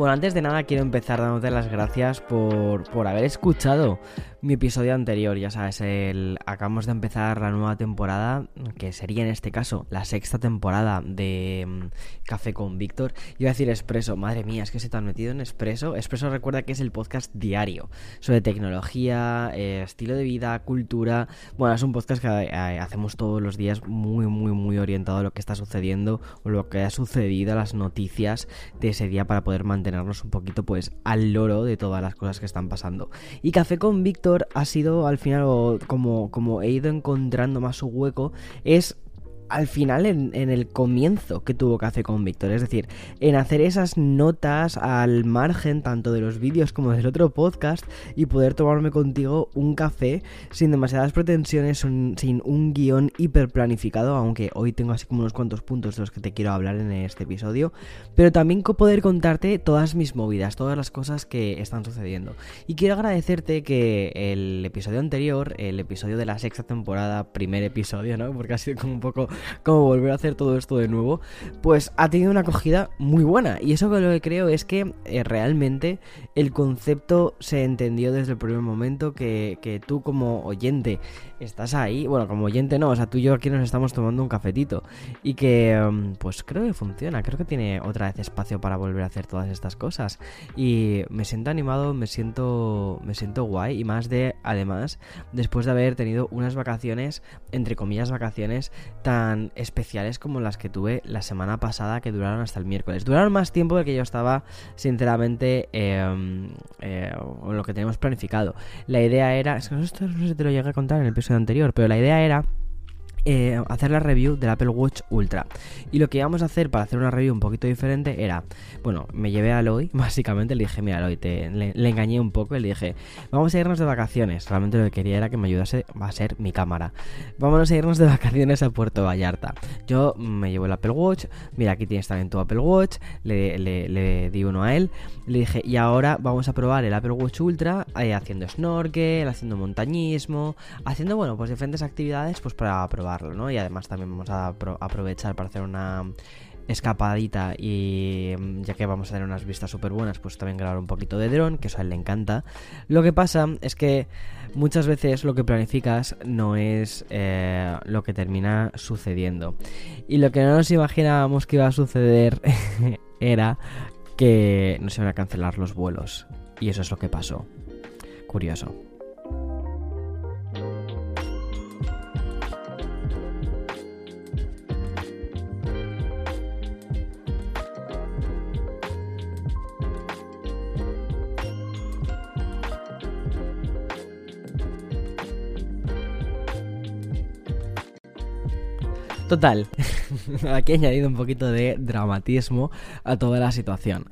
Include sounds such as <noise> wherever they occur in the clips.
Bueno, antes de nada quiero empezar dándote las gracias por, por haber escuchado mi episodio anterior, ya sabes, el acabamos de empezar la nueva temporada, que sería en este caso la sexta temporada de mm, Café con Víctor. Iba a decir Expreso, madre mía, es que se te han metido en Expreso. Expreso recuerda que es el podcast diario sobre tecnología, eh, estilo de vida, cultura. Bueno, es un podcast que eh, hacemos todos los días muy, muy, muy orientado a lo que está sucediendo o lo que ha sucedido, a las noticias de ese día para poder mantenernos un poquito pues al loro de todas las cosas que están pasando. Y Café con Víctor ha sido al final, como, como he ido encontrando más su hueco, es al final en, el comienzo que tuvo que hacer con Víctor. Es decir, en hacer esas notas al margen tanto de los vídeos como del otro podcast y poder tomarme contigo un café sin demasiadas pretensiones, sin un guion hiper planificado, aunque hoy tengo así como unos cuantos puntos de los que te quiero hablar en este episodio, pero también poder contarte todas mis movidas, todas las cosas que están sucediendo. Y quiero agradecerte que el episodio anterior, el episodio de la sexta temporada, primer episodio, ¿no? Porque ha sido como un poco <laughs> como volver a hacer todo esto de nuevo, pues ha tenido una acogida muy buena. Y eso que lo que creo es que eh, realmente el concepto se entendió desde el primer momento que, que tú como oyente estás ahí, bueno, como oyente no, o sea, tú y yo aquí nos estamos tomando un cafetito y que em, pues creo que funciona, creo que tiene otra vez espacio para volver a hacer todas estas cosas y me siento animado, me siento me siento guay y más de además después de haber tenido unas vacaciones entre comillas vacaciones tan especiales como las que tuve la semana pasada que duraron hasta el miércoles. Duraron más tiempo del que yo estaba sinceramente eh, eh, lo que tenemos planificado. La idea era, es que no sé si te lo llegué a contar en el episodio anterior, pero la idea era eh, hacer la review del Apple Watch Ultra. Y lo que íbamos a hacer para hacer una review un poquito diferente era, bueno, me llevé a Aloy, <laughs> básicamente le dije, mira Aloy, te, le, engañé un poco y le dije, vamos a irnos de vacaciones. Realmente lo que quería era que me ayudase a ser mi cámara. Vamos a irnos de vacaciones a Puerto Vallarta. Yo me llevo el Apple Watch, mira, aquí tienes también tu Apple Watch, le, le, di uno a él, le dije, y ahora vamos a probar el Apple Watch Ultra eh, haciendo snorkel, haciendo montañismo, haciendo, bueno, pues diferentes actividades pues para probar Y además también vamos a aprovechar para hacer una escapadita y mm, ya que vamos a tener unas vistas súper buenas, pues también grabar un poquito de dron, que eso a él le encanta. Lo que pasa es que muchas veces lo que planificas no es eh, lo que termina sucediendo. Y lo que no nos imaginábamos que iba a suceder <laughs> era que nos iban a cancelar los vuelos. Y eso es lo que pasó. Curioso. Total, <laughs> aquí he añadido un poquito de dramatismo a toda la situación.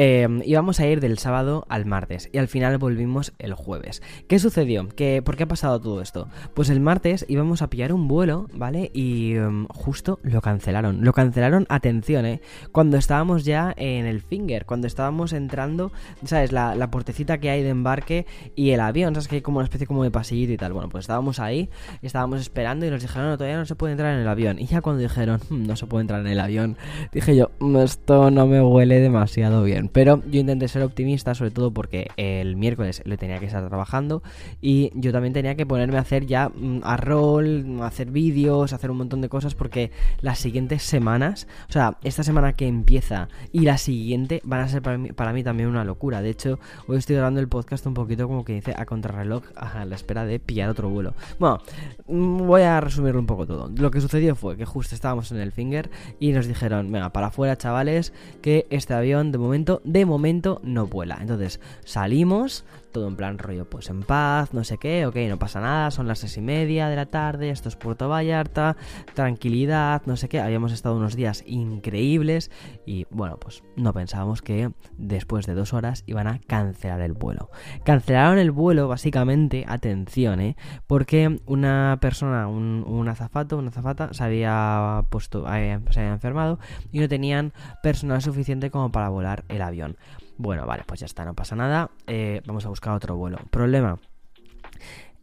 Eh, íbamos a ir del sábado al martes y al final volvimos el jueves. ¿Qué sucedió? ¿Qué, ¿Por qué ha pasado todo esto? Pues el martes íbamos a pillar un vuelo, ¿vale? Y em, justo lo cancelaron. Lo cancelaron, atención, ¿eh? Cuando estábamos ya en el Finger, cuando estábamos entrando, ¿sabes? La, la puertecita que hay de embarque y el avión, ¿sabes? Que hay como una especie como de pasillito y tal. Bueno, pues estábamos ahí, estábamos esperando y nos dijeron, no, todavía no se puede entrar en el avión. Y ya cuando dijeron, hmm, no se puede entrar en el avión, dije yo, mm, esto no me huele demasiado bien. Pero yo intenté ser optimista, sobre todo porque el miércoles le tenía que estar trabajando y yo también tenía que ponerme a hacer ya mm, a rol, hacer vídeos, hacer un montón de cosas porque las siguientes semanas, o sea, esta semana que empieza y la siguiente van a ser para mí, para mí también una locura. De hecho, hoy estoy grabando el podcast un poquito como que dice a contrarreloj <laughs> a la espera de pillar otro vuelo. Bueno, mm, voy a resumirlo un poco todo. Lo que sucedió fue que justo estábamos en el Finger y nos dijeron, venga, para afuera chavales, que este avión de momento de momento no vuela. Entonces salimos, todo en plan rollo, pues en paz, no sé qué, ok, no pasa nada, son las seis y media de la tarde, esto es Puerto Vallarta, tranquilidad, no sé qué, habíamos estado unos días increíbles y bueno, pues no pensábamos que después de dos horas iban a cancelar el vuelo. Cancelaron el vuelo básicamente, atención, ¿eh? Porque una persona, un, un azafato, una azafata, se había puesto, eh, se había enfermado y no tenían personal suficiente como para volar el avión. Bueno, vale, pues ya está, no pasa nada. Eh, vamos a buscar otro vuelo. Problema.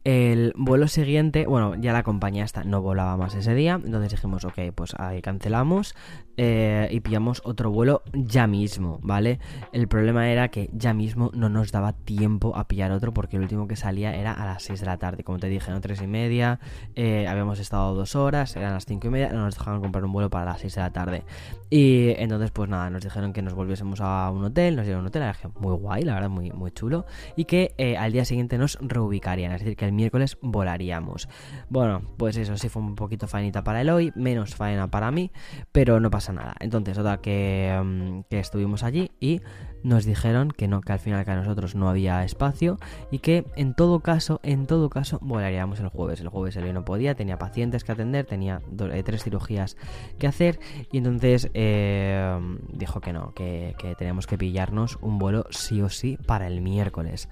El vuelo siguiente, bueno, ya la compañía esta no volaba más ese día, entonces dijimos, ok, pues ahí cancelamos, eh, y pillamos otro vuelo ya mismo, ¿vale? El problema era que ya mismo no nos daba tiempo a pillar otro porque el último que salía era a las 6 de la tarde, como te dije, ¿no? 3 y media, eh, habíamos estado dos horas, eran las 5 y media, no nos dejaron comprar un vuelo para las 6 de la tarde. Y entonces, pues nada, nos dijeron que nos volviésemos a un hotel, nos dieron un hotel, muy guay, la verdad, muy, muy chulo, y que eh, al día siguiente nos reubicarían, es decir, que el miércoles volaríamos. Bueno, pues eso sí fue un poquito faenita para el hoy, menos faena para mí, pero no pasa nada. Entonces, otra que, mm, que, estuvimos allí y nos dijeron que no, que al final que a nosotros no había espacio y que en todo caso, en todo caso, volaríamos el jueves. El jueves él no podía, tenía pacientes que atender, tenía eh, tres cirugías que hacer y entonces eh, dijo que no, que, que teníamos que pillarnos un vuelo sí o sí para el miércoles.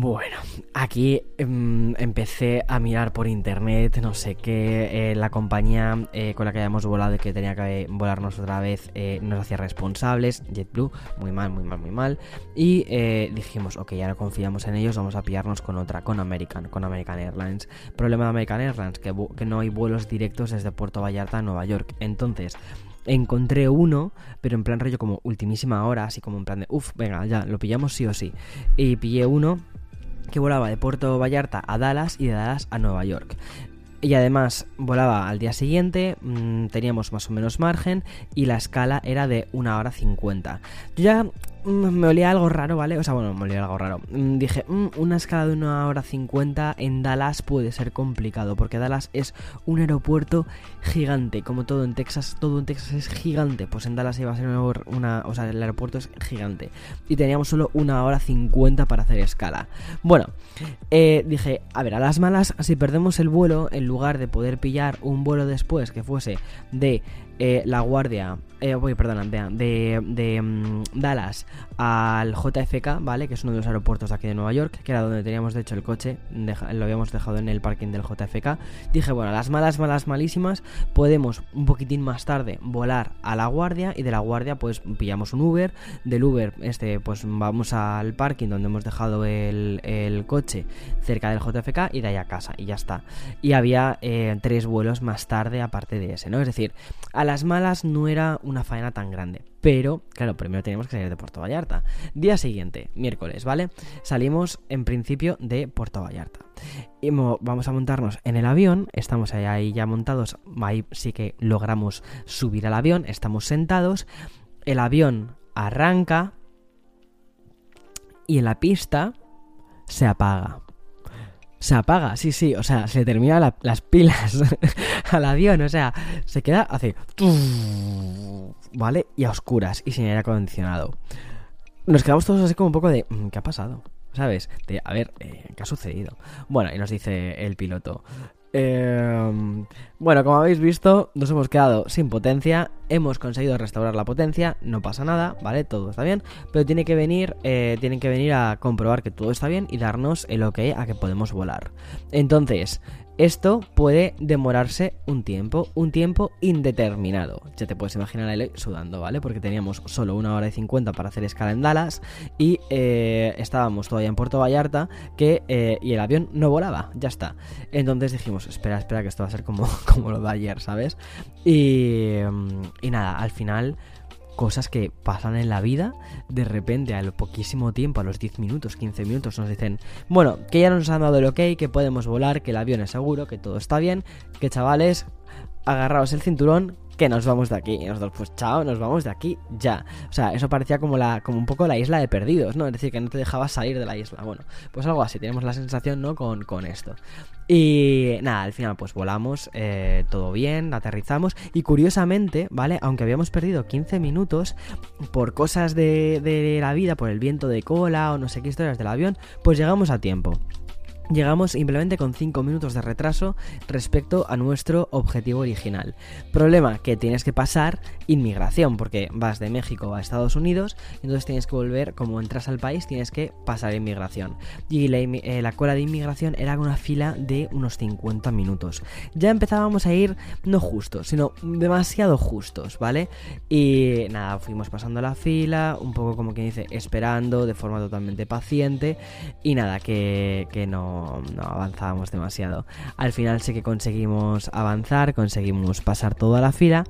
Bueno, aquí em, empecé a mirar por internet, no sé qué, eh, la compañía eh, con la que habíamos volado y que tenía que volarnos otra vez eh, nos hacía responsables, JetBlue, muy mal, muy mal, muy mal, y dijimos, ok, ya no confiamos en ellos, vamos a pillarnos con otra, con American, con American Airlines. Problema de American Airlines, que, que no hay vuelos directos desde Puerto Vallarta a Nueva York, entonces encontré uno, pero en plan rollo como ultimísima hora, así como en plan de, uff, venga, ya, lo pillamos sí o sí. Y pillé uno que volaba de Puerto Vallarta a Dallas y de Dallas a Nueva York. Y además volaba al día siguiente, mm, teníamos más o menos margen y la escala era de una hora 50. Yo ya me olía algo raro, ¿vale? O sea, bueno, me olía algo raro. Mm, dije, mm, una escala de una hora 50 en Dallas puede ser complicado, porque Dallas es un aeropuerto gigante, como todo en Texas, todo en Texas es gigante, pues en Dallas iba a ser una, o sea, el aeropuerto es gigante. Y teníamos solo una hora 50 para hacer escala. Bueno, eh, dije, a ver, a las malas, si perdemos el vuelo, en lugar de poder pillar un vuelo después que fuese de eh, la guardia, eh, perdón, de, de, mm, Dallas al JFK, ¿vale? Que es uno de los aeropuertos de aquí de Nueva York, que era donde teníamos de hecho el coche, lo habíamos dejado en el parking del JFK. Dije, bueno, las malas, malas, malísimas, podemos un poquitín más tarde volar a la guardia y de la guardia pues pillamos un Uber, del Uber este pues vamos al parking donde hemos dejado el, el coche cerca del JFK y de ahí a casa y ya está. Y había eh, tres vuelos más tarde aparte de ese, ¿no? Es decir, a las malas no era una faena tan grande. Pero, claro, primero teníamos que salir de Puerto Vallarta. Día siguiente, miércoles, ¿vale? Salimos en principio de Puerto Vallarta. Y vamos a montarnos en el avión, estamos ahí ya montados, ahí sí que logramos subir al avión, estamos sentados, el avión arranca y en la pista se apaga. Se apaga, sí, sí, o sea, se terminan las pilas <laughs> al avión, o sea, se queda, hace... ¿Vale? Y a oscuras y sin aire acondicionado. Nos quedamos todos así como un poco de... Mm, ¿Qué ha pasado? ¿Sabes? De, a ver, eh, ¿qué ha sucedido? Bueno, y nos dice el piloto. Eh, bueno, como habéis visto, nos hemos quedado sin potencia. Hemos conseguido restaurar la potencia. No pasa nada, ¿vale? Todo está bien. Pero tiene que venir, eh, tienen que venir a comprobar que todo está bien y darnos el ok a que podemos volar. Entonces, esto puede demorarse un tiempo, un tiempo indeterminado. Ya te puedes imaginar a él sudando, ¿vale? Porque teníamos solo una hora y cincuenta para hacer escala en Dallas y eh, estábamos todavía en Puerto Vallarta que, eh, y el avión no volaba, ya está. Entonces dijimos, espera, espera, que esto va a ser como, <laughs> como lo de ayer, ¿sabes? Y, mm, y nada, al final cosas que pasan en la vida, de repente a lo poquísimo tiempo, a los 10 minutos, 15 minutos, nos dicen, bueno, que ya nos han dado el ok, que podemos volar, que el avión es seguro, que todo está bien, que chavales, agarraos el cinturón, que nos vamos de aquí. Y nosotros, pues chao, nos vamos de aquí ya. O sea, eso parecía como, la, como un poco la isla de perdidos, ¿no? Es decir, que no te dejabas salir de la isla. Bueno, pues algo así, tenemos la sensación, ¿no? Con, con esto. Y nada, al final pues volamos, eh, todo bien, aterrizamos y curiosamente, ¿vale? Aunque habíamos perdido 15 minutos por cosas de, de la vida, por el viento de cola o no sé qué historias del avión, pues llegamos a tiempo. Llegamos simplemente con 5 minutos de retraso respecto a nuestro objetivo original. Problema que tienes que pasar inmigración, porque vas de México a Estados Unidos, entonces tienes que volver, como entras al país, tienes que pasar inmigración. Y la, eh, la cola de inmigración era una fila de unos 50 minutos. Ya empezábamos a ir no justos, sino demasiado justos, ¿vale? Y nada, fuimos pasando la fila, un poco como quien dice, esperando de forma totalmente paciente, y nada, que, que no no, avanzábamos demasiado. Al final sí que conseguimos avanzar, conseguimos pasar toda la fila.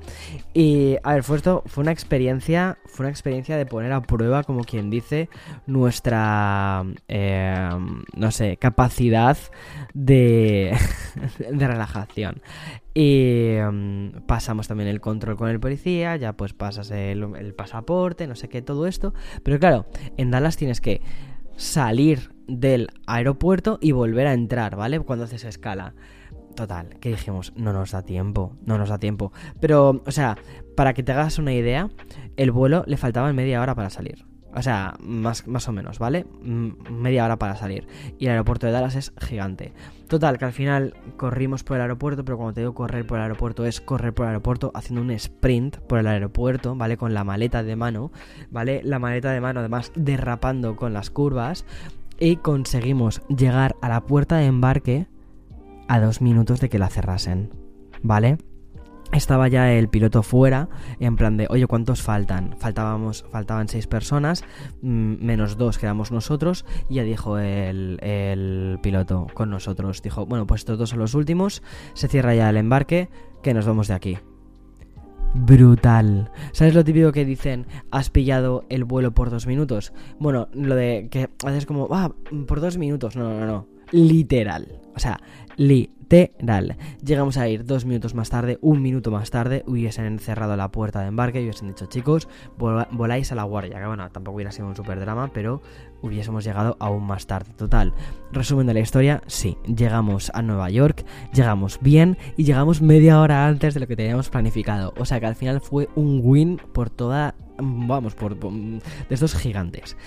Y a ver, fue esto, fue una experiencia, fue una experiencia de poner a prueba, como quien dice, nuestra, eh, no sé, capacidad de, <laughs> de relajación. Y mm, pasamos también el control con el policía, ya pues pasas el pasaporte, no sé qué, todo esto. Pero claro, en Dallas tienes que salir del aeropuerto y volver a entrar, ¿vale? Cuando haces escala. Total, que dijimos, no nos da tiempo, no nos da tiempo. Pero, o sea, para que te hagas una idea, el vuelo le faltaba media hora para salir. O sea, más, más o menos, ¿vale? media hora para salir. Y el aeropuerto de Dallas es gigante. Total, que al final corrimos por el aeropuerto, pero cuando te digo correr por el aeropuerto es correr por el aeropuerto haciendo un sprint por el aeropuerto, ¿vale? Con la maleta de mano, ¿vale? La maleta de mano además derrapando con las curvas. Y conseguimos llegar a la puerta de embarque a dos minutos de que la cerrasen, ¿vale? estaba ya el piloto fuera, en plan de, oye, ¿cuántos faltan? Faltábamos, faltaban seis personas, mm, menos dos que éramos nosotros, y ya dijo el, el, piloto con nosotros, dijo, bueno, pues estos dos son los últimos, se cierra ya el embarque, que nos vamos de aquí. Brutal. ¿Sabes lo típico que dicen, has pillado el vuelo por dos minutos? Bueno, lo de que haces como, ah, por dos minutos, no, no, no, literal. O sea, literal. Llegamos a ir dos minutos más tarde, un minuto más tarde, hubiesen cerrado la puerta de embarque y hubiesen dicho, chicos, voláis a la guardia. Que bueno, tampoco hubiera sido un super drama, pero hubiésemos llegado aún más tarde. Total, resumen de la historia, sí, llegamos a Nueva York, llegamos bien y llegamos media hora antes de lo que teníamos planificado. O sea que al final fue un win por toda vamos, por, de estos gigantes.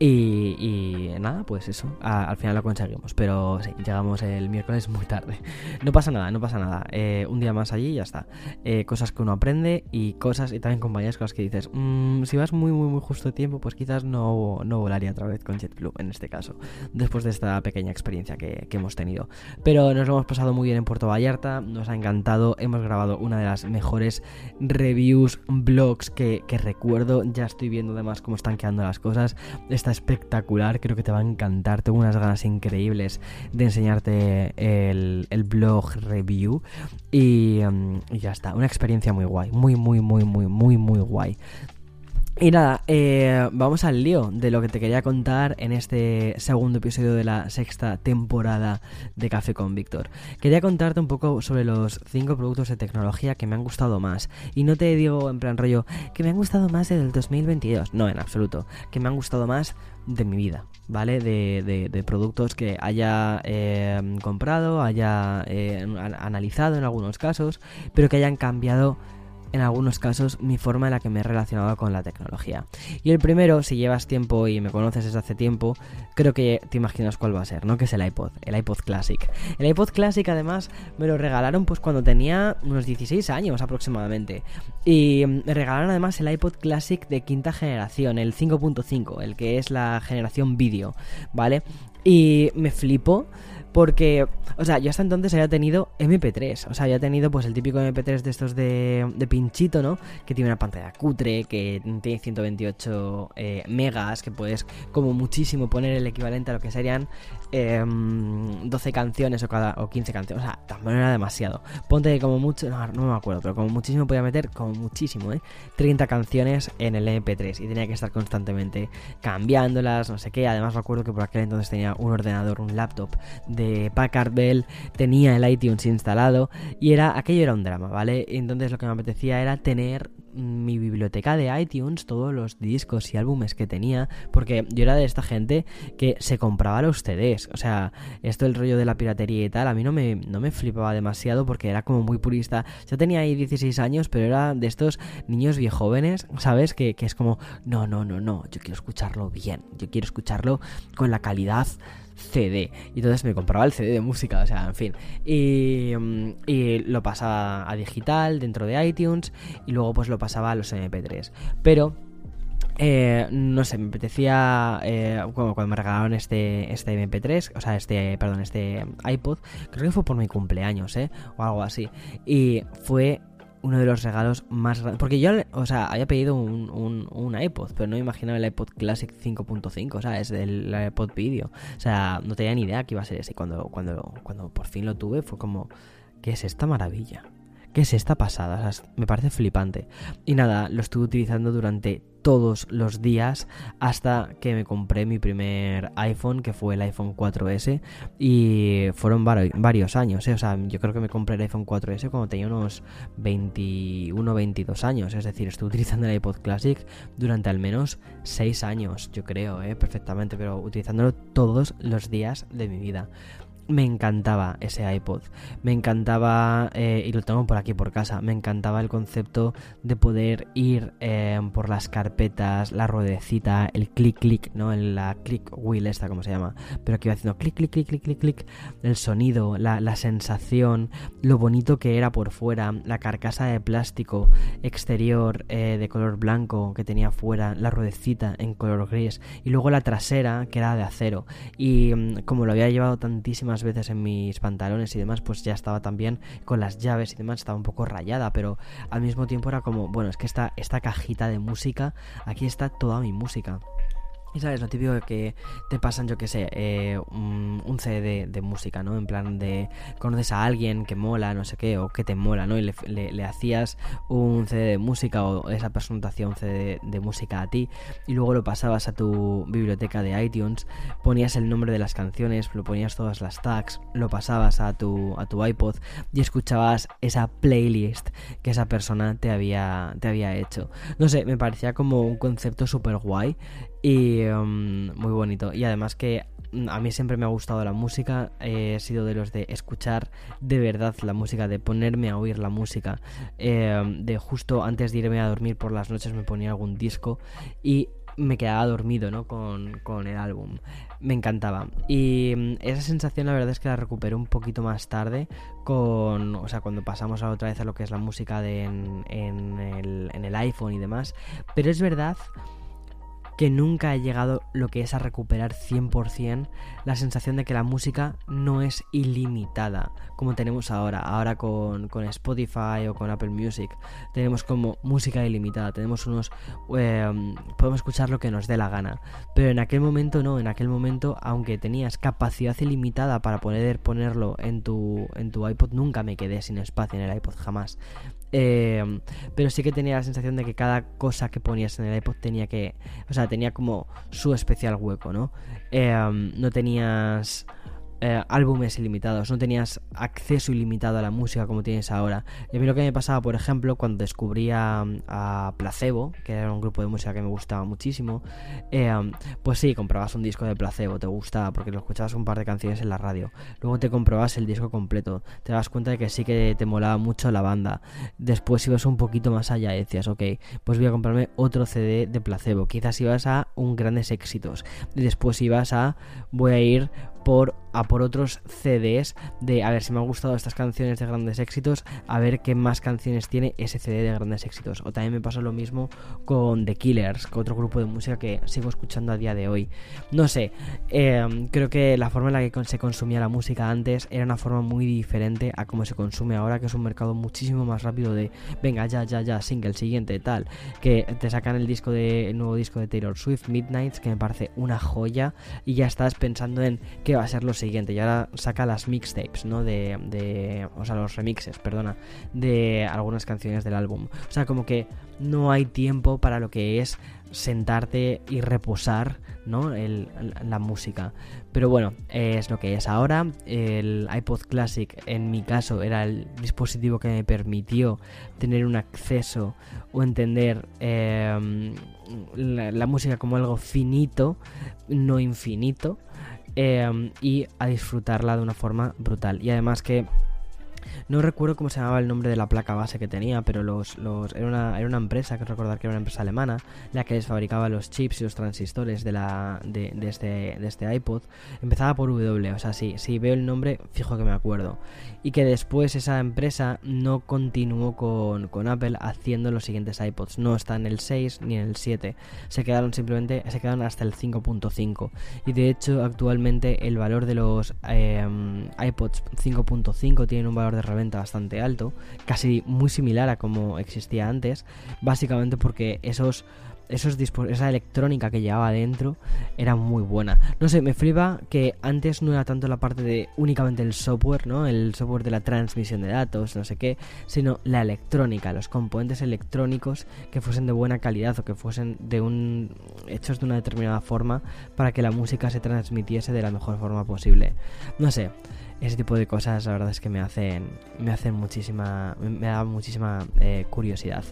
Y, nada, pues eso, al final lo conseguimos. Pero sí, llegamos el miércoles muy tarde. <laughs> No pasa nada, no pasa nada. Eh, un día más allí y ya está. Eh, cosas que uno aprende y cosas, y también compañías cosas que dices, mm, si vas muy, muy, muy justo de tiempo, pues quizás no, no volaría otra vez con JetBlue en este caso. Después de esta pequeña experiencia que, hemos tenido. Pero nos lo hemos pasado muy bien en Puerto Vallarta, nos ha encantado. Hemos grabado una de las mejores reviews, blogs que recuerdo. Ya estoy viendo además cómo están quedando las cosas espectacular, creo que te va a encantar. Tengo unas ganas increíbles de enseñarte el, blog review. Y, mm, y ya está, una experiencia muy guay, muy, muy, muy, muy, muy, muy guay. Y nada, eh, vamos al lío de lo que te quería contar en este segundo episodio de la sexta temporada de Café con Víctor. Quería contarte un poco sobre los cinco productos de tecnología que me han gustado más. Y no te digo en plan rollo que me han gustado más del 2022. No, en absoluto. Que me han gustado más de mi vida, ¿vale? De, de, productos que haya eh, comprado, haya eh, analizado en algunos casos, pero que hayan cambiado en algunos casos mi forma en la que me he relacionado con la tecnología. Y el primero, si llevas tiempo y me conoces desde hace tiempo, creo que te imaginas cuál va a ser, ¿no? Que es el iPod, el iPod Classic. El iPod Classic además me lo regalaron pues cuando tenía unos 16 años aproximadamente. Y me regalaron además el iPod Classic de quinta generación, el 5.5, el que es la generación vídeo, ¿vale? Y me flipo porque, o sea, yo hasta entonces había tenido MP3. O sea, había tenido pues el típico MP3 de estos de, de pinchito, ¿no? Que tiene una pantalla cutre, que tiene 128 eh, megas, que puedes como muchísimo poner el equivalente a lo que serían 12 em, canciones o, cada, o 15 canciones. O sea, tampoco era demasiado. Ponte como mucho, no me acuerdo, pero como muchísimo podía meter, como muchísimo, ¿eh? 30 canciones en el MP3 y tenía que estar constantemente cambiándolas, no sé qué. Además me acuerdo que por aquel entonces tenía un ordenador, un laptop de eh, Packard Bell tenía el iTunes instalado y era aquello era un drama, ¿vale? Entonces lo que me apetecía era tener mi biblioteca de iTunes, todos los discos y álbumes que tenía, porque yo era de esta gente que se compraba los CDs, o sea, esto el rollo de la piratería y tal, a mí no me, no me flipaba demasiado porque era como muy purista. Yo tenía ahí 16 años, pero era de estos niños viejóvenes, ¿sabes? Que, que es como, no, no, no, no, yo quiero escucharlo bien, yo quiero escucharlo con la calidad CD. Y entonces me compraba el CD de música, o sea, en fin. Y, mm, y, lo pasaba a digital dentro de iTunes y luego pues lo pasaba a los MP3. Pero... Eh, no sé, me apetecía eh, cuando, me regalaron este, este MP3, o sea, este, perdón, este iPod, creo que fue por mi cumpleaños, ¿eh? O algo así. Y fue uno de los regalos más grandes. Porque yo, o sea, había pedido un, un, iPod, pero no imaginaba el iPod Classic 5.5, o sea, es el iPod Video. O sea, no tenía ni idea que iba a ser ese. Cuando, cuando, cuando por fin lo tuve, fue como, ¿qué es esta maravilla? ¿Qué es esta pasada? O sea, me parece flipante. Y nada, lo estuve utilizando durante todos los días hasta que me compré mi primer iPhone, que fue el iPhone 4S, y fueron varios años, ¿eh? o sea, yo creo que me compré el iPhone 4S cuando tenía unos 21, 22 años, es decir, estuve <laughs> utilizando el iPod Classic durante al menos 6 años, yo creo, ¿eh? perfectamente, pero utilizándolo todos los días de mi vida me encantaba ese iPod. Me encantaba, eh, y lo tengo por aquí por casa, me encantaba el concepto de poder ir eh, por las carpetas, la ruedecita, el clic clic, ¿no? La click wheel esta, como se llama. Pero que iba haciendo clic clic clic clic clic clic. El sonido, la, la sensación, lo bonito que era por fuera, la carcasa de plástico exterior eh, de color blanco que tenía fuera, la ruedecita en color gris. Y luego la trasera que era de acero. Y mm, como lo había llevado tantísimas veces en mis pantalones y demás, pues ya estaba también con las llaves y demás, estaba un poco rayada, pero al mismo tiempo era como, bueno, es que esta, esta cajita de música, aquí está toda mi música. Y sabes, lo típico que te pasan, yo que sé, eh, un, CD de, música, ¿no? En plan de conoces a alguien que mola, no sé qué, o que te mola, ¿no? Y le, hacías un CD de música o esa persona te hacía un CD de, música a ti y luego lo pasabas a tu biblioteca de iTunes, ponías el nombre de las canciones, lo ponías todas las tags, lo pasabas a tu, a tu iPod y escuchabas esa playlist que esa persona te había, te había hecho. No sé, me parecía como un concepto súper guay y um, muy bonito. Y además que mm, a mí siempre me ha gustado la música. he sido de los de escuchar de verdad la música, de ponerme a oír la música. Eh, de justo antes de irme a dormir por las noches me ponía algún disco y me quedaba dormido ¿no? con, con el álbum. Me encantaba. Y mm, esa sensación la verdad es que la recuperé un poquito más tarde con, o sea, cuando pasamos a otra vez a lo que es la música de en, el, en el iPhone y demás. Pero es verdad que nunca he llegado lo que es a recuperar 100% la sensación de que la música no es ilimitada como tenemos ahora, ahora con, Spotify o con Apple Music. Tenemos como música ilimitada, tenemos unos... Em, podemos escuchar lo que nos dé la gana. Pero en aquel momento no, en aquel momento, aunque tenías capacidad ilimitada para poder ponerlo en tu, en tu iPod, nunca me quedé sin espacio en el iPod, jamás. Eh, pero sí que tenía la sensación de que cada cosa que ponías en el iPod tenía que. O sea, tenía como su especial hueco, ¿no? Eh, no tenías eh, álbumes ilimitados, no tenías acceso ilimitado a la música como tienes ahora. Y a mí lo que me pasaba, por ejemplo, cuando descubría a, Placebo, que era un grupo de música que me gustaba muchísimo, eh, pues sí, comprabas un disco de Placebo, te gustaba porque lo escuchabas un par de canciones en la radio. Luego te comprobas el disco completo, te das cuenta de que sí que te molaba mucho la banda. Después ibas un poquito más allá y decías, ok, pues voy a comprarme otro CD de Placebo. Quizás ibas a un grandes éxitos. Y después ibas a, voy a ir por, a por otros CDs de a ver si me han gustado estas canciones de grandes éxitos, a ver qué más canciones tiene ese CD de grandes éxitos. O también me pasa lo mismo con The Killers, con otro grupo de música que sigo escuchando a día de hoy. No sé, em, creo que la forma en la que se consumía la música antes era una forma muy diferente a cómo se consume ahora, que es un mercado muchísimo más rápido de venga, ya, ya, ya, single, siguiente, tal. Que te sacan el disco de el nuevo disco de Taylor Swift, Midnights, que me parece una joya, y ya estás pensando en que va a ser lo siguiente. Y ahora saca las mixtapes, ¿no? De, o sea, los remixes, perdona, de algunas canciones del álbum. O sea, como que no hay tiempo para lo que es sentarte y reposar ¿no? El, la música. Pero bueno, es lo que es ahora. El iPod Classic, en mi caso, era el dispositivo que me permitió tener un acceso o entender em, la, música como algo finito, no infinito, em, y a disfrutarla de una forma brutal. Y además que no recuerdo cómo se llamaba el nombre de la placa base que tenía, pero los, los era, una, era una empresa, que recordar que era una empresa alemana, la que les fabricaba los chips y los transistores de, la, de, este, este iPod. Empezaba por W, o sea, si veo el nombre, fijo que me acuerdo. Y que después esa empresa no continuó con, con Apple haciendo los siguientes iPods. No está en el 6 ni en el 7. Se quedaron simplemente, se quedaron hasta el 5.5. Y de hecho, actualmente el valor de los eh, iPods 5.5 tiene un valor de reventa bastante alto, casi muy similar a como existía antes, básicamente porque esos esos esa electrónica que llevaba dentro era muy buena. No sé, me flipa que antes no era tanto la parte de únicamente el software, ¿no? El software de la transmisión de datos, no sé qué, sino la electrónica, los componentes electrónicos que fuesen de buena calidad o que fuesen de un hechos de una determinada forma para que la música se transmitiese de la mejor forma posible. No sé, ese tipo de cosas la verdad es que me hacen me hacen muchísima me, da muchísima eh, curiosidad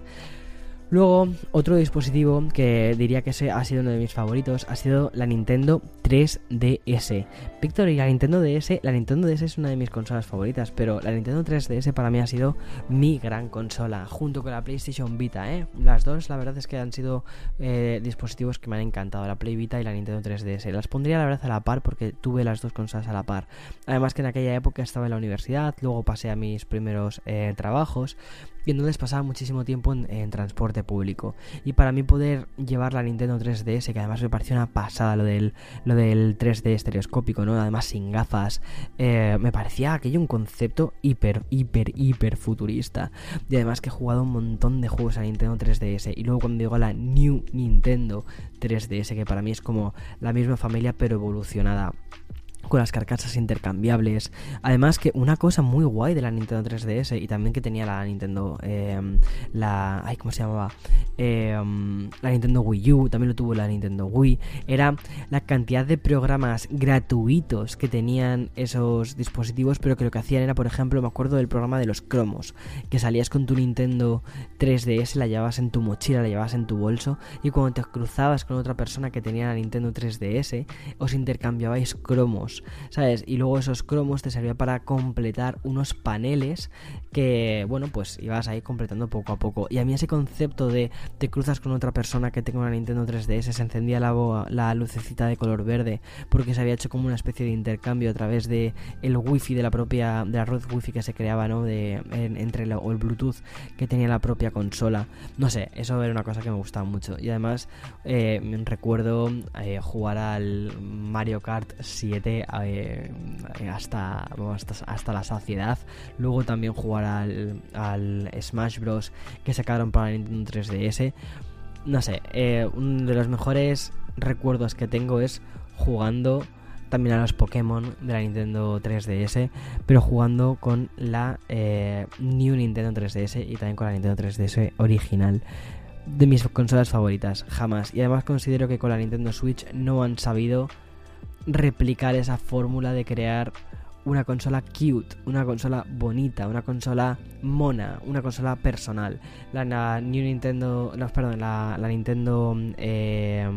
Luego, otro dispositivo que diría que ese ha sido uno de mis favoritos ha sido la Nintendo 3DS. Víctor, y la Nintendo DS, la Nintendo DS es una de mis consolas favoritas, pero la Nintendo 3DS para mí ha sido mi gran consola, junto con la PlayStation Vita, ¿eh? Las dos, la verdad es que han sido eh, dispositivos que me han encantado, la Play Vita y la Nintendo 3DS. Las pondría, la verdad, a la par porque tuve las dos consolas a la par. Además que en aquella época estaba en la universidad, luego pasé a mis primeros eh, trabajos y entonces pasaba muchísimo tiempo en, transporte público. Y para mí poder llevar la Nintendo 3DS, que además me pareció una pasada lo del, lo del 3D estereoscópico, ¿no? Además sin gafas, eh, me parecía aquello un concepto hiper, hiper, hiper futurista. Y además que he jugado un montón de juegos a Nintendo 3DS. Y luego cuando llegó la New Nintendo 3DS, que para mí es como la misma familia pero evolucionada con las carcasas intercambiables. Además que una cosa muy guay de la Nintendo 3DS y también que tenía la Nintendo, eh, la, ay, ¿cómo se llamaba? Eh, la Nintendo Wii U, también lo tuvo la Nintendo Wii, era la cantidad de programas gratuitos que tenían esos dispositivos, pero que lo que hacían era, por ejemplo, me acuerdo del programa de los cromos, que salías con tu Nintendo 3DS, la llevabas en tu mochila, la llevabas en tu bolso y cuando te cruzabas con otra persona que tenía la Nintendo 3DS, os intercambiabais cromos ¿sabes? Y luego esos cromos te servían para completar unos paneles que, bueno, pues ibas ahí completando poco a poco. Y a mí ese concepto de te cruzas con otra persona que tenga una Nintendo 3DS, se encendía la, lucecita de color verde, porque se había hecho como una especie de intercambio a través de el wifi de la propia, de la red wifi que se creaba, ¿no? De, entre el, o el Bluetooth que tenía la propia consola. No sé, eso era una cosa que me gustaba mucho. Y además, eh, recuerdo eh, jugar al Mario Kart 7 eh, hasta, hasta, hasta, la saciedad. Luego también jugar al, Smash Bros. que sacaron para Nintendo 3DS. No sé, eh, uno de los mejores recuerdos que tengo es jugando también a los Pokémon de la Nintendo 3DS, pero jugando con la eh, New Nintendo 3DS y también con la Nintendo 3DS original. De mis consolas favoritas, jamás. Y además considero que con la Nintendo Switch no han sabido replicar esa fórmula de crear una consola cute, una consola bonita, una consola mona, una consola personal. La, New Nintendo, no, perdón, la, Nintendo eh,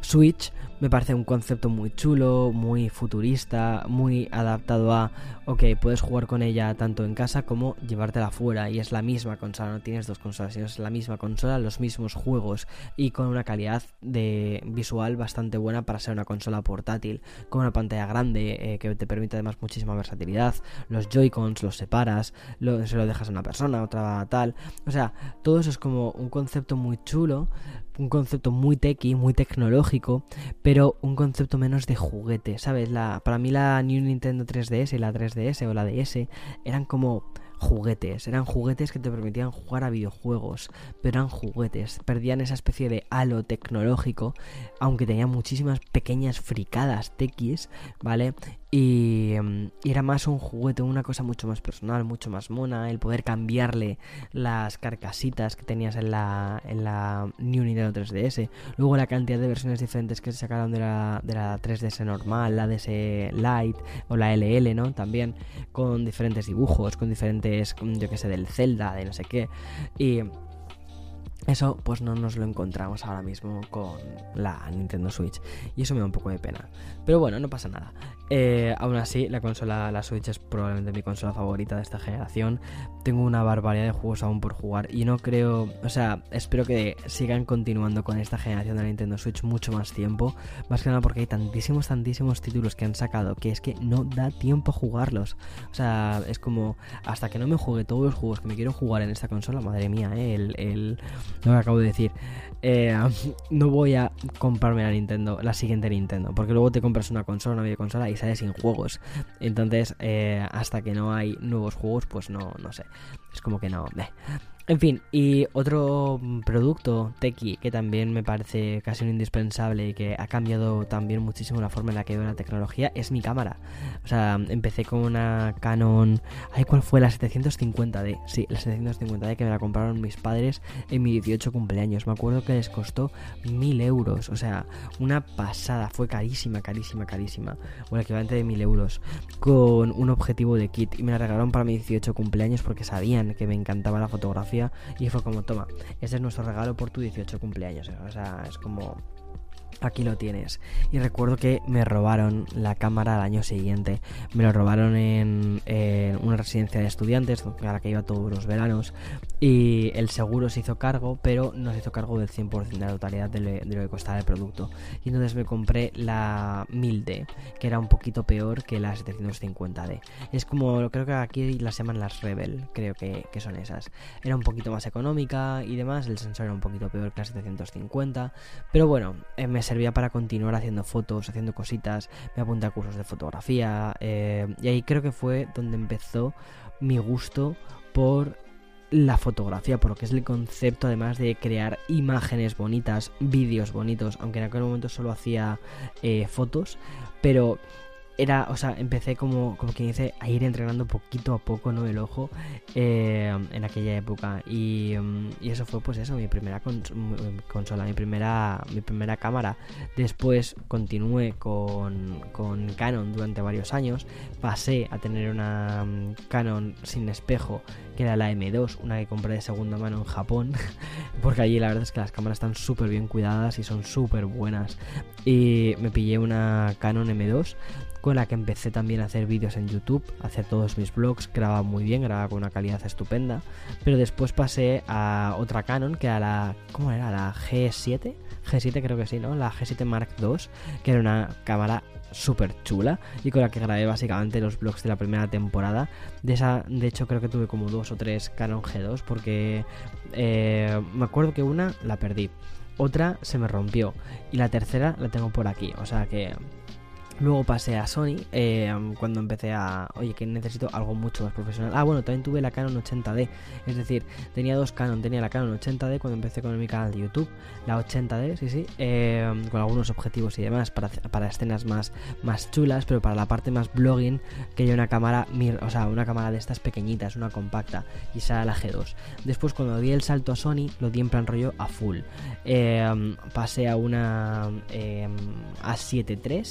Switch me parece un concepto muy chulo, muy futurista, muy adaptado a, ok, puedes jugar con ella tanto en casa como llevártela fuera. Y es la misma consola, no tienes dos consolas, sino es la misma consola, los mismos juegos y con una calidad de visual bastante buena para ser una consola portátil, con una pantalla grande eh, que te permite además muchísima versatilidad, los Joy-Cons los separas, se lo dejas a una persona, otra tal, o sea, todo eso es como un concepto muy chulo, un concepto muy techy, muy tecnológico, pero un concepto menos de juguete, ¿sabes? Para mí la New Nintendo 3DS y la 3DS o la DS eran como juguetes, eran juguetes que te permitían jugar a videojuegos, pero eran juguetes, perdían esa especie de halo tecnológico, aunque tenían muchísimas pequeñas fricadas tequis, ¿vale? Y, era más un juguete, una cosa mucho más personal, mucho más mona, el poder cambiarle las carcasitas que tenías en la, en la New Nintendo 3DS. Luego la cantidad de versiones diferentes que se sacaron de la, de la 3DS normal, la DS Lite o la LL, ¿no? También con diferentes dibujos, con diferentes, yo que sé, del Zelda, de no sé qué. Y eso pues no nos lo encontramos ahora mismo con la Nintendo Switch y eso me da un poco de pena. Pero bueno, no pasa nada. Eh, aún así, la consola, la Switch es probablemente mi consola favorita de esta generación. Tengo una barbaridad de juegos aún por jugar y no creo, o sea, espero que sigan continuando con esta generación de la Nintendo Switch mucho más tiempo. Más que nada porque hay tantísimos, tantísimos títulos que han sacado que es que no da tiempo a jugarlos. O sea, es como hasta que no me juegue todos los juegos que me quiero jugar en esta consola, madre mía, eh, el, el lo que acabo de decir. Eh, <laughs> no voy a comprarme la Nintendo, la siguiente Nintendo, porque luego te compras una consola, una videoconsola y sales sin juegos. Entonces, eh, hasta que no hay nuevos juegos, pues no, no sé. Es como que no. En fin, y otro producto Tequi que también me parece casi un indispensable y que ha cambiado también muchísimo la forma en la que veo la tecnología es mi cámara. O sea, empecé con una Canon. Ay, ¿cuál fue? La 750D. Sí, la 750D que me la compraron mis padres en mi 18 cumpleaños. Me acuerdo que les costó mil euros. O sea, una pasada. Fue carísima, carísima, carísima. O el equivalente de mil euros. Con un objetivo de kit. Y me la regalaron para mi 18 cumpleaños porque sabían que me encantaba la fotografía y fue como, toma, este es nuestro regalo por tu 18 cumpleaños. O sea, es como aquí lo tienes. Y recuerdo que me robaron la cámara al año siguiente. Me lo robaron en, una residencia de estudiantes, a la que iba todos los veranos. Y el seguro se hizo cargo, pero no se hizo cargo del 100% de la totalidad de, lo que costaba el producto. Y entonces me compré la 1000D, que era un poquito peor que la 750D. Es como, creo que aquí las llaman las Rebel, creo que, que son esas. Era un poquito más económica y demás, el sensor era un poquito peor que la 750. Pero bueno, eh, me servía para continuar haciendo fotos, haciendo cositas, me apunté a cursos de fotografía eh, y ahí creo que fue donde empezó mi gusto por la fotografía, por lo que es el concepto además de crear imágenes bonitas, vídeos bonitos, aunque en aquel momento solo hacía eh, fotos, pero era, o sea, empecé como, como quien dice, a ir entrenando poquito a poco, ¿no? El ojo eh, en aquella época. Y, y, eso fue, pues eso, mi primera consola, mi primera, mi primera cámara. Después continué con, con Canon durante varios años. Pasé a tener una mm, Canon sin espejo, que era la M2, una que compré de segunda mano en Japón. <laughs> Porque allí la verdad es que las cámaras están súper bien cuidadas y son súper buenas. Y me pillé una Canon M2 con la que empecé también a hacer vídeos en YouTube, a hacer todos mis vlogs, grababa muy bien, grababa con una calidad estupenda, pero después pasé a otra Canon, que era la, ¿cómo era? La G7, G7 creo que sí, ¿no? La G7 Mark II, que era una cámara súper chula y con la que grabé básicamente los vlogs de la primera temporada. De esa, de hecho, creo que tuve como dos o tres Canon G2 porque eh, me acuerdo que una la perdí, otra se me rompió y la tercera la tengo por aquí, o sea que Luego pasé a Sony eh, cuando empecé a, oye, que necesito algo mucho más profesional. Ah, bueno, también tuve la Canon 80D. Es decir, tenía dos Canon. Tenía la Canon 80D cuando empecé con mi canal de YouTube. La 80D, sí, sí. Eh, con algunos objetivos y demás para, para escenas más, más chulas. Pero para la parte más blogging, quería una cámara, o sea, una cámara de estas pequeñitas, una compacta. Y la G2. Después cuando di el salto a Sony, lo di en plan rollo a full. Eh, pasé a una A7 III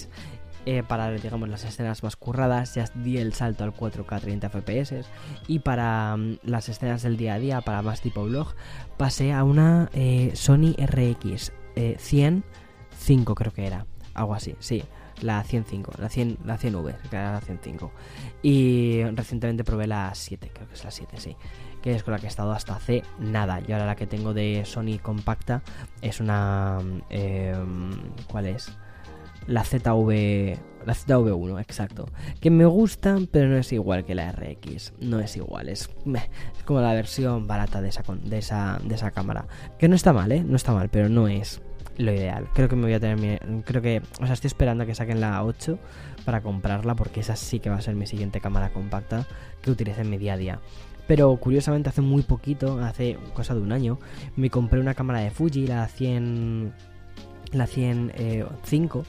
eh, para digamos las escenas más curradas ya di el salto al 4K 30 FPS y para mm, las escenas del día a día para más tipo vlog pasé a una eh, Sony RX 105 creo que era algo así sí la 105 la 100 la 100V que era la 105 y recientemente probé la 7 creo que es la 7 sí que es con la que he estado hasta hace nada. Y ahora la que tengo de Sony compacta es una... Em, ¿Cuál es? La ZV la ZV1, exacto. Que me gusta, pero no es igual que la RX. No es igual, es, es como la versión barata de esa, de, esa, de esa cámara. Que no está mal, ¿eh? No está mal, pero no es lo ideal. Creo que me voy a tener Creo que... O sea, estoy esperando a que saquen la 8 para comprarla porque esa sí que va a ser mi siguiente cámara compacta que utilice en mi día a día. Pero curiosamente hace muy poquito, hace cosa de un año, me compré una cámara de Fuji, la 100 la 105 eh,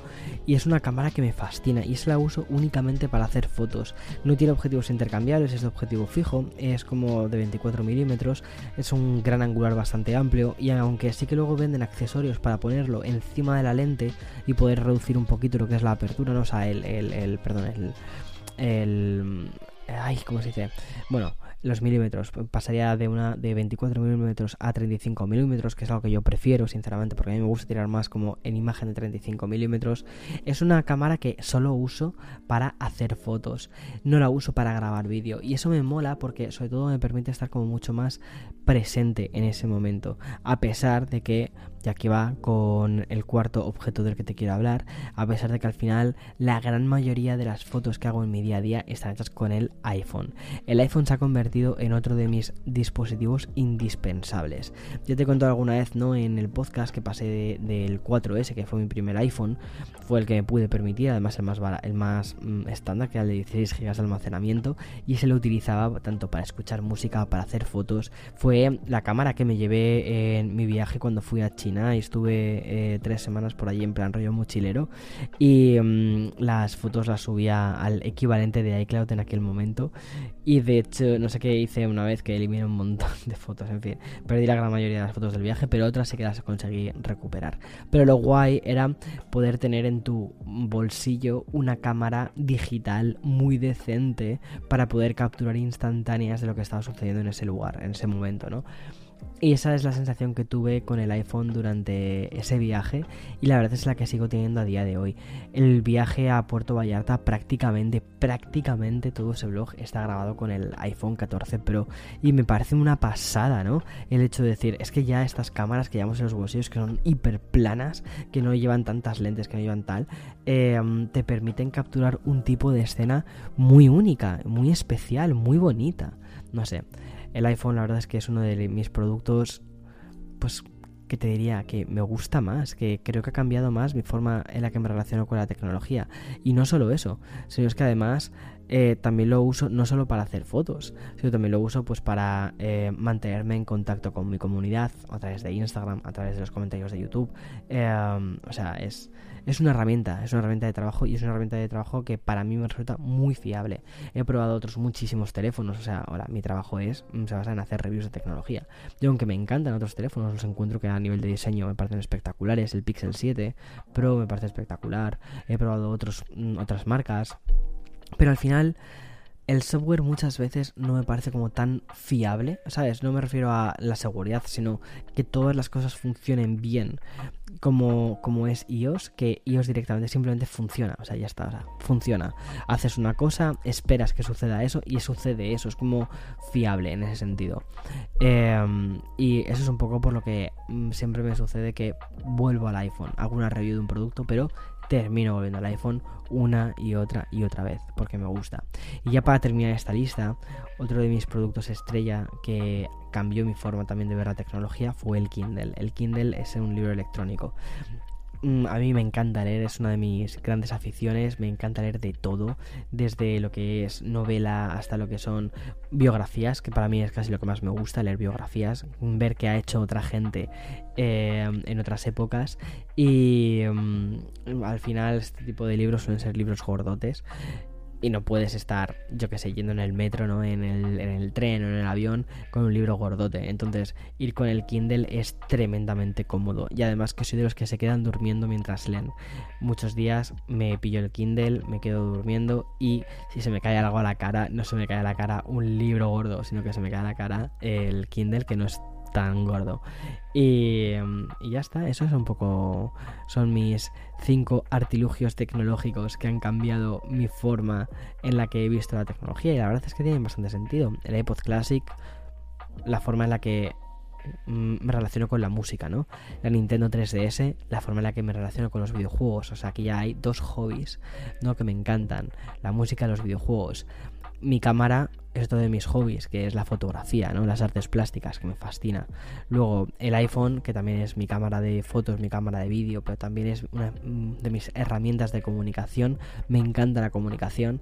y es una cámara que me fascina y es la uso únicamente para hacer fotos. No tiene objetivos intercambiables, es de objetivo fijo, es como de 24 milímetros, es un gran angular bastante amplio y aunque sí que luego venden accesorios para ponerlo encima de la lente y poder reducir un poquito lo que es la apertura, no o sea, el, el, el perdón, el, el ay, ¿cómo se dice? Bueno, los milímetros. Pasaría de una de 24 milímetros a 35 milímetros, que es algo que yo prefiero, sinceramente, porque a mí me gusta tirar más como en imagen de 35 milímetros. Es una cámara que solo uso para hacer fotos, no la uso para grabar vídeo. Y eso me mola porque sobre todo me permite estar como mucho más presente en ese momento. A pesar de que, ya que va con el cuarto objeto del que te quiero hablar, a pesar de que al final la gran mayoría de las fotos que hago en mi día a día están hechas con el iPhone. El iPhone se ha convertido en otro de mis dispositivos indispensables. Ya te he contado alguna vez, ¿no? En el podcast que pasé del 4S, que fue mi primer iPhone, fue el que me pude permitir, además el más, el más mm, estándar, que era el de 16 GB de almacenamiento, y se lo utilizaba tanto para escuchar música, para hacer fotos. Fue la cámara que me llevé en mi viaje cuando fui a China y estuve eh, tres semanas por allí en plan rollo mochilero, y mm, las fotos las subía al equivalente de iCloud en aquel momento, y de hecho, no sé que hice una vez que eliminé un montón de fotos, en fin, perdí la gran mayoría de las fotos del viaje, pero otras sí que las conseguí recuperar. Pero lo guay era poder tener en tu bolsillo una cámara digital muy decente para poder capturar instantáneas de lo que estaba sucediendo en ese lugar, en ese momento, ¿no? Y esa es la sensación que tuve con el iPhone durante ese viaje y la verdad es la que sigo teniendo a día de hoy. El viaje a Puerto Vallarta prácticamente, prácticamente todo ese vlog está grabado con el iPhone 14 Pro y me parece una pasada, ¿no? El hecho de decir, es que ya estas cámaras que llevamos en los bolsillos que son hiper planas, que no llevan tantas lentes, que no llevan tal, em, te permiten capturar un tipo de escena muy única, muy especial, muy bonita. No sé el iPhone la verdad es que es uno de mis productos, pues que te diría que me gusta más, que creo que ha cambiado más mi forma en la que me relaciono con la tecnología. Y no solo eso, sino es que además eh, también lo uso no solo para hacer fotos, sino también lo uso pues para eh, mantenerme en contacto con mi comunidad a través de Instagram, a través de los comentarios de YouTube. Eh, o sea, es es una herramienta, es una herramienta de trabajo y es una herramienta de trabajo que para mí me resulta muy fiable. He probado otros muchísimos teléfonos, o sea, ahora mi trabajo es, mm, se basa en hacer reviews de tecnología. Y aunque me encantan otros teléfonos, los encuentro que a nivel de diseño me parecen espectaculares. El Pixel 7 Pro me parece espectacular. He probado otros, mm, otras marcas. Pero al final el software muchas veces no me parece como tan fiable, ¿sabes? No me refiero a la seguridad, sino que todas las cosas funcionen bien como, como es iOS, que iOS directamente simplemente funciona, o sea, ya está, o sea, funciona. Haces una cosa, esperas que suceda eso y sucede eso, es como fiable en ese sentido. Em, y eso es un poco por lo que mm, siempre me sucede que vuelvo al iPhone, hago una review de un producto, pero termino volviendo al iPhone una y otra y otra vez porque me gusta. Y ya para terminar esta lista, otro de mis productos estrella que cambió mi forma también de ver la tecnología fue el Kindle. El Kindle es un libro electrónico. Mm, a mí me encanta leer, es una de mis grandes aficiones, me encanta leer de todo, desde lo que es novela hasta lo que son biografías, que para mí es casi lo que más me gusta, leer biografías, ver qué ha hecho otra gente eh, en otras épocas. Y mm, al final este tipo de libros suelen ser libros gordotes y no puedes estar, yo que sé, yendo en el metro, ¿no? En el, en el tren o en el avión con un libro gordote. Entonces, ir con el Kindle es tremendamente cómodo. Y además que soy de los que se quedan durmiendo mientras leen. Muchos días me pillo el Kindle, me quedo durmiendo y si se me cae algo a la cara, no se me cae a la cara un libro gordo, sino que se me cae a la cara el Kindle que no es tan gordo. Y, ya está, eso es un poco. Son mis cinco artilugios tecnológicos que han cambiado mi forma en la que he visto la tecnología. Y la verdad es que tienen bastante sentido. El iPod Classic, la forma en la que mm, me relaciono con la música, ¿no? La Nintendo 3DS, la forma en la que me relaciono con los videojuegos. O sea, aquí ya hay dos hobbies, ¿no? Que me encantan. La música y los videojuegos mi cámara es otro de mis hobbies, que es la fotografía, ¿no? Las artes plásticas, que me fascina. Luego, el iPhone, que también es mi cámara de fotos, mi cámara de vídeo, pero también es una de mis herramientas de comunicación. Me encanta la comunicación.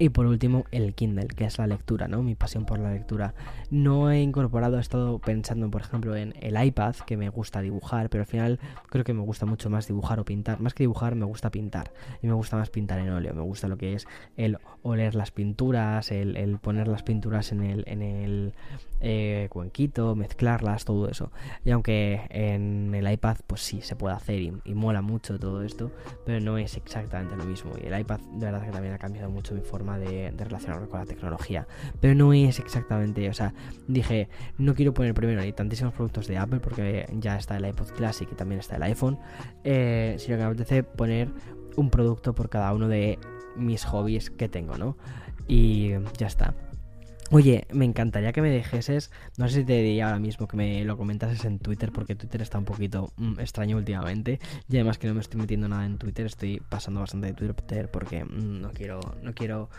Y por último, el Kindle, que es la lectura, ¿no? Mi pasión por la lectura. No he incorporado, he estado pensando, por ejemplo, en el iPad, que me gusta dibujar, pero al final creo que me gusta mucho más dibujar o pintar. Más que dibujar, me gusta pintar. Y me gusta más pintar en óleo. Me gusta lo que es el oler las pinturas, el, poner las pinturas en el, en el eh, cuenquito, mezclarlas, todo eso. Y aunque en el iPad, pues sí, se puede hacer y, y mola mucho todo esto, pero no es exactamente lo mismo. Y el iPad, de verdad que también ha cambiado mucho mi forma de, relacionarme con la tecnología. Pero no es exactamente, o sea, dije, no quiero poner primero ni tantísimos productos de Apple porque ya está el iPod Classic y también está el iPhone, eh, sino que me apetece poner un producto por cada uno de mis hobbies que tengo, ¿no? Y ya está. Oye, me encantaría que me dejeses, no sé si te diría ahora mismo que me lo comentases en Twitter, porque Twitter está un poquito mm, extraño últimamente. Y además que no me estoy metiendo nada en Twitter, estoy pasando bastante de Twitter porque mm, no quiero, no quiero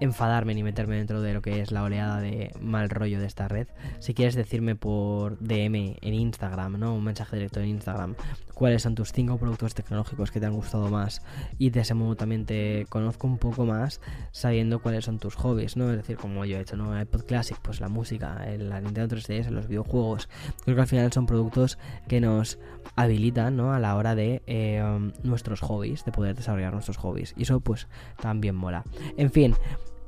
enfadarme ni meterme dentro de lo que es la oleada de mal rollo de esta red. Si quieres decirme por DM en Instagram, ¿no? Un mensaje directo en Instagram, cuáles son tus cinco productos tecnológicos que te han gustado más y de ese modo también te conozco un poco más sabiendo cuáles son tus hobbies, ¿no? Es decir, como yo he hecho, ¿no? iPod Classic, pues la música, la Nintendo 3DS, los videojuegos. Creo que al final son productos que nos habilitan, ¿no? A la hora de eh, nuestros hobbies, de poder desarrollar nuestros hobbies. Y eso pues también mola. En fin,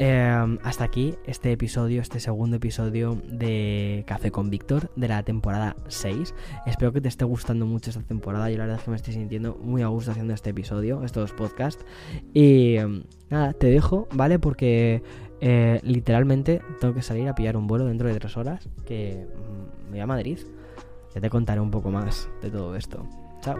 Em, hasta aquí este episodio, este segundo episodio de Café con Víctor de la temporada 6. Espero que te esté gustando mucho esta temporada. Yo la verdad es que me estoy sintiendo muy a gusto haciendo este episodio, estos podcasts. Y em, nada, te dejo, ¿vale? Porque eh, literalmente tengo que salir a pillar un vuelo dentro de tres horas que mm, me voy a Madrid. Ya te contaré un poco más de todo esto. Chao.